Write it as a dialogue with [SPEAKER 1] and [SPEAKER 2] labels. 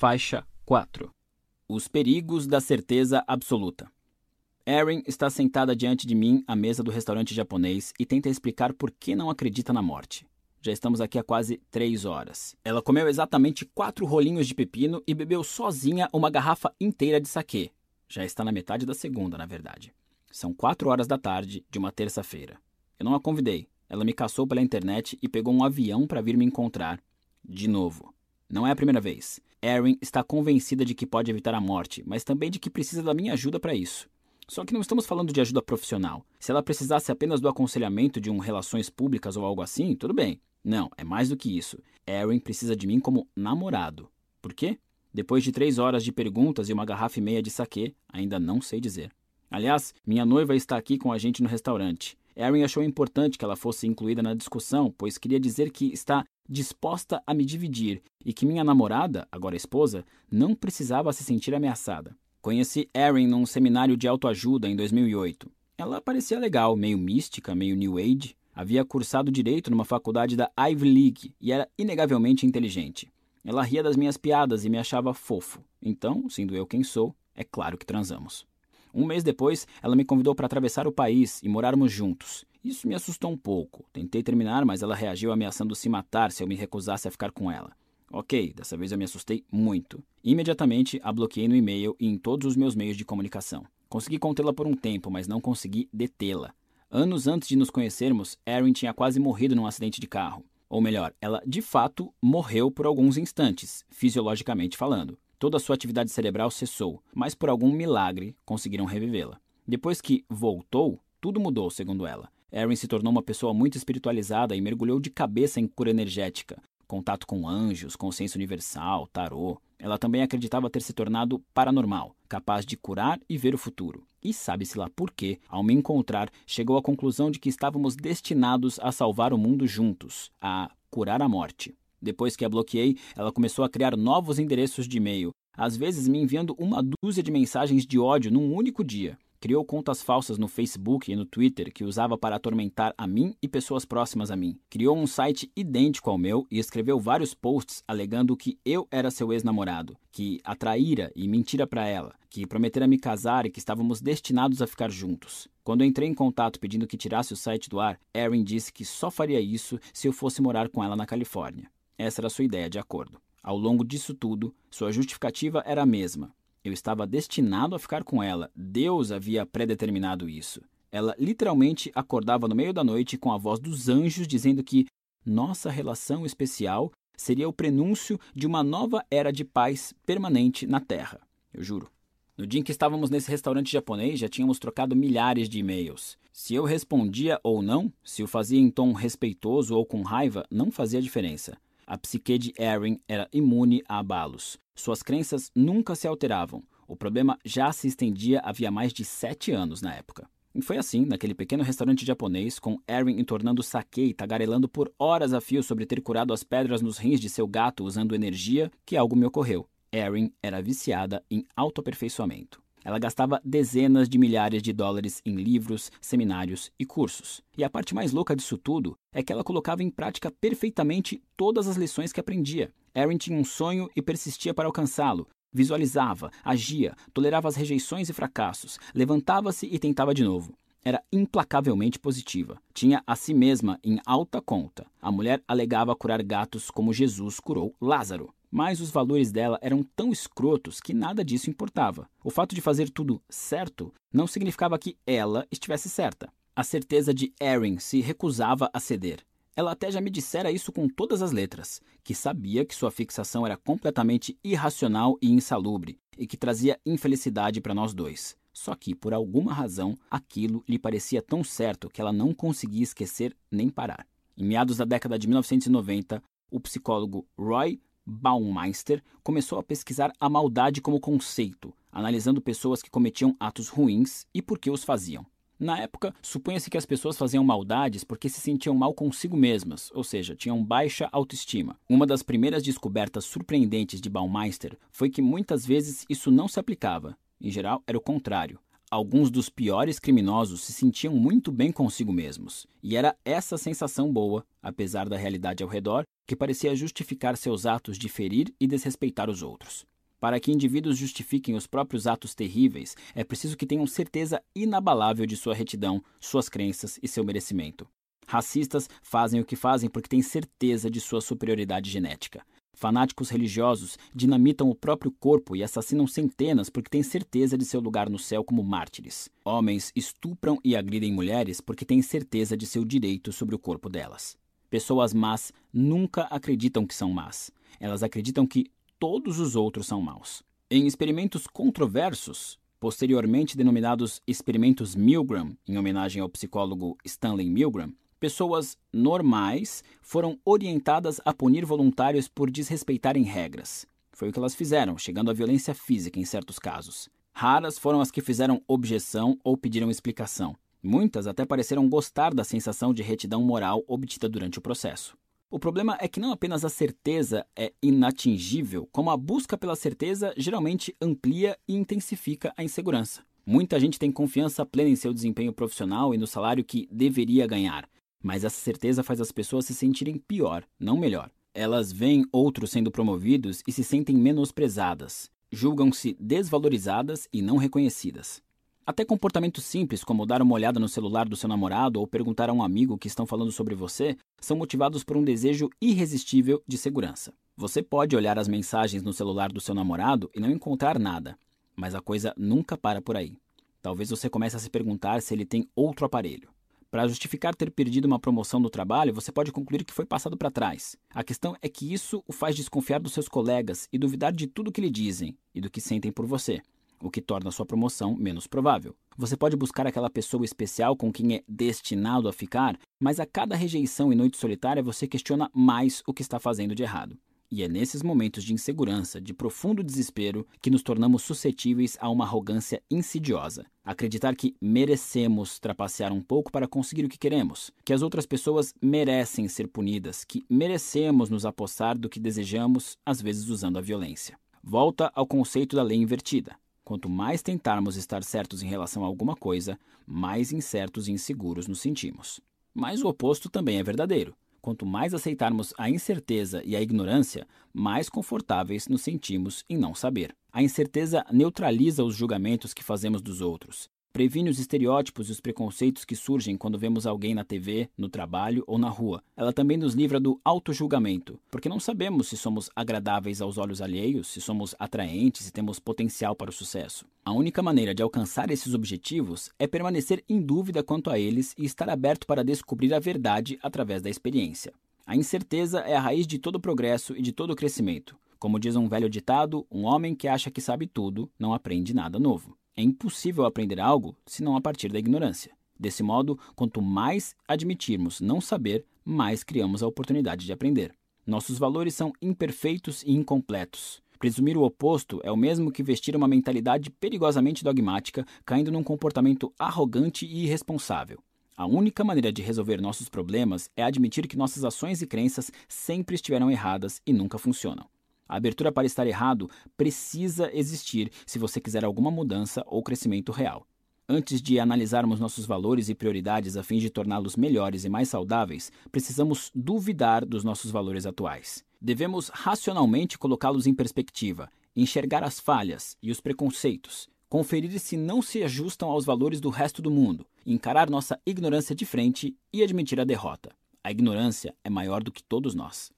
[SPEAKER 1] Faixa 4 Os perigos da certeza absoluta. Erin está sentada diante de mim à mesa do restaurante japonês e tenta explicar por que não acredita na morte. Já estamos aqui há quase três horas. Ela comeu exatamente quatro rolinhos de pepino e bebeu sozinha uma garrafa inteira de saquê. Já está na metade da segunda, na verdade. São quatro horas da tarde de uma terça-feira. Eu não a convidei. Ela me caçou pela internet e pegou um avião para vir me encontrar. De novo. Não é a primeira vez. Erin está convencida de que pode evitar a morte, mas também de que precisa da minha ajuda para isso. Só que não estamos falando de ajuda profissional. Se ela precisasse apenas do aconselhamento de um relações públicas ou algo assim, tudo bem. Não, é mais do que isso. Erin precisa de mim como namorado. Por quê? Depois de três horas de perguntas e uma garrafa e meia de saquê, ainda não sei dizer. Aliás, minha noiva está aqui com a gente no restaurante. Erin achou importante que ela fosse incluída na discussão, pois queria dizer que está disposta a me dividir e que minha namorada, agora esposa, não precisava se sentir ameaçada. Conheci Erin num seminário de autoajuda em 2008. Ela parecia legal, meio mística, meio new age. Havia cursado direito numa faculdade da Ivy League e era inegavelmente inteligente. Ela ria das minhas piadas e me achava fofo. Então, sendo eu quem sou, é claro que transamos. Um mês depois, ela me convidou para atravessar o país e morarmos juntos. Isso me assustou um pouco. Tentei terminar, mas ela reagiu ameaçando se matar se eu me recusasse a ficar com ela. Ok, dessa vez eu me assustei muito. Imediatamente a bloqueei no e-mail e em todos os meus meios de comunicação. Consegui contê-la por um tempo, mas não consegui detê-la. Anos antes de nos conhecermos, Erin tinha quase morrido num acidente de carro. Ou melhor, ela de fato morreu por alguns instantes, fisiologicamente falando. Toda sua atividade cerebral cessou, mas por algum milagre conseguiram revivê-la. Depois que voltou, tudo mudou, segundo ela. Erin se tornou uma pessoa muito espiritualizada e mergulhou de cabeça em cura energética, contato com anjos, consciência universal, tarô. Ela também acreditava ter se tornado paranormal, capaz de curar e ver o futuro. E sabe-se lá por quê, ao me encontrar, chegou à conclusão de que estávamos destinados a salvar o mundo juntos, a curar a morte. Depois que a bloqueei, ela começou a criar novos endereços de e-mail, às vezes me enviando uma dúzia de mensagens de ódio num único dia. Criou contas falsas no Facebook e no Twitter que usava para atormentar a mim e pessoas próximas a mim. Criou um site idêntico ao meu e escreveu vários posts alegando que eu era seu ex-namorado, que atraíra e mentira para ela, que prometera me casar e que estávamos destinados a ficar juntos. Quando entrei em contato pedindo que tirasse o site do ar, Erin disse que só faria isso se eu fosse morar com ela na Califórnia. Essa era sua ideia de acordo. Ao longo disso tudo, sua justificativa era a mesma. Eu estava destinado a ficar com ela. Deus havia predeterminado isso. Ela literalmente acordava no meio da noite com a voz dos anjos dizendo que nossa relação especial seria o prenúncio de uma nova era de paz permanente na Terra. Eu juro. No dia em que estávamos nesse restaurante japonês, já tínhamos trocado milhares de e-mails. Se eu respondia ou não, se o fazia em tom respeitoso ou com raiva, não fazia diferença. A psique de Erin era imune a abalos. Suas crenças nunca se alteravam. O problema já se estendia havia mais de sete anos na época. E foi assim, naquele pequeno restaurante japonês, com Erin entornando saque e tagarelando por horas a fio sobre ter curado as pedras nos rins de seu gato usando energia, que algo me ocorreu. Erin era viciada em autoaperfeiçoamento. Ela gastava dezenas de milhares de dólares em livros, seminários e cursos. E a parte mais louca disso tudo é que ela colocava em prática perfeitamente todas as lições que aprendia. Erin tinha um sonho e persistia para alcançá-lo. Visualizava, agia, tolerava as rejeições e fracassos, levantava-se e tentava de novo. Era implacavelmente positiva. Tinha a si mesma em alta conta. A mulher alegava curar gatos como Jesus curou Lázaro. Mas os valores dela eram tão escrotos que nada disso importava. O fato de fazer tudo certo não significava que ela estivesse certa. A certeza de Erin se recusava a ceder. Ela até já me dissera isso com todas as letras, que sabia que sua fixação era completamente irracional e insalubre, e que trazia infelicidade para nós dois. Só que, por alguma razão, aquilo lhe parecia tão certo que ela não conseguia esquecer nem parar. Em meados da década de 1990, o psicólogo Roy Baumeister começou a pesquisar a maldade como conceito, analisando pessoas que cometiam atos ruins e por que os faziam. Na época, supunha-se que as pessoas faziam maldades porque se sentiam mal consigo mesmas, ou seja, tinham baixa autoestima. Uma das primeiras descobertas surpreendentes de Baumeister foi que muitas vezes isso não se aplicava. Em geral, era o contrário. Alguns dos piores criminosos se sentiam muito bem consigo mesmos, e era essa sensação boa, apesar da realidade ao redor, que parecia justificar seus atos de ferir e desrespeitar os outros. Para que indivíduos justifiquem os próprios atos terríveis, é preciso que tenham certeza inabalável de sua retidão, suas crenças e seu merecimento. Racistas fazem o que fazem porque têm certeza de sua superioridade genética. Fanáticos religiosos dinamitam o próprio corpo e assassinam centenas porque têm certeza de seu lugar no céu como mártires. Homens estupram e agridem mulheres porque têm certeza de seu direito sobre o corpo delas. Pessoas más nunca acreditam que são más. Elas acreditam que todos os outros são maus. Em experimentos controversos, posteriormente denominados experimentos Milgram, em homenagem ao psicólogo Stanley Milgram, Pessoas normais foram orientadas a punir voluntários por desrespeitarem regras. Foi o que elas fizeram, chegando à violência física em certos casos. Raras foram as que fizeram objeção ou pediram explicação. Muitas até pareceram gostar da sensação de retidão moral obtida durante o processo. O problema é que não apenas a certeza é inatingível, como a busca pela certeza geralmente amplia e intensifica a insegurança. Muita gente tem confiança plena em seu desempenho profissional e no salário que deveria ganhar, mas essa certeza faz as pessoas se sentirem pior, não melhor. Elas veem outros sendo promovidos e se sentem menosprezadas, julgam-se desvalorizadas e não reconhecidas. Até comportamentos simples, como dar uma olhada no celular do seu namorado ou perguntar a um amigo que estão falando sobre você, são motivados por um desejo irresistível de segurança. Você pode olhar as mensagens no celular do seu namorado e não encontrar nada, mas a coisa nunca para por aí. Talvez você comece a se perguntar se ele tem outro aparelho. Para justificar ter perdido uma promoção no trabalho, você pode concluir que foi passado para trás. A questão é que isso o faz desconfiar dos seus colegas e duvidar de tudo que lhe dizem e do que sentem por você, o que torna sua promoção menos provável. Você pode buscar aquela pessoa especial com quem é destinado a ficar, mas a cada rejeição e noite solitária você questiona mais o que está fazendo de errado. E é nesses momentos de insegurança, de profundo desespero, que nos tornamos suscetíveis a uma arrogância insidiosa. Acreditar que merecemos trapacear um pouco para conseguir o que queremos, que as outras pessoas merecem ser punidas, que merecemos nos apossar do que desejamos, às vezes usando a violência. Volta ao conceito da lei invertida. Quanto mais tentarmos estar certos em relação a alguma coisa, mais incertos e inseguros nos sentimos. Mas o oposto também é verdadeiro. Quanto mais aceitarmos a incerteza e a ignorância, mais confortáveis nos sentimos em não saber. A incerteza neutraliza os julgamentos que fazemos dos outros, previne os estereótipos e os preconceitos que surgem quando vemos alguém na TV, no trabalho ou na rua. Ela também nos livra do auto-julgamento, porque não sabemos se somos agradáveis aos olhos alheios, se somos atraentes e temos potencial para o sucesso. A única maneira de alcançar esses objetivos é permanecer em dúvida quanto a eles e estar aberto para descobrir a verdade através da experiência. A incerteza é a raiz de todo progresso e de todo crescimento. Como diz um velho ditado, um homem que acha que sabe tudo não aprende nada novo. É impossível aprender algo senão a partir da ignorância. Desse modo, quanto mais admitirmos não saber, mais criamos a oportunidade de aprender. Nossos valores são imperfeitos e incompletos. Presumir o oposto é o mesmo que vestir uma mentalidade perigosamente dogmática, caindo num comportamento arrogante e irresponsável. A única maneira de resolver nossos problemas é admitir que nossas ações e crenças sempre estiveram erradas e nunca funcionam. A abertura para estar errado precisa existir se você quiser alguma mudança ou crescimento real. Antes de analisarmos nossos valores e prioridades a fim de torná-los melhores e mais saudáveis, precisamos duvidar dos nossos valores atuais. Devemos racionalmente colocá-los em perspectiva, enxergar as falhas e os preconceitos, conferir se não se ajustam aos valores do resto do mundo, encarar nossa ignorância de frente e admitir a derrota. A ignorância é maior do que todos nós.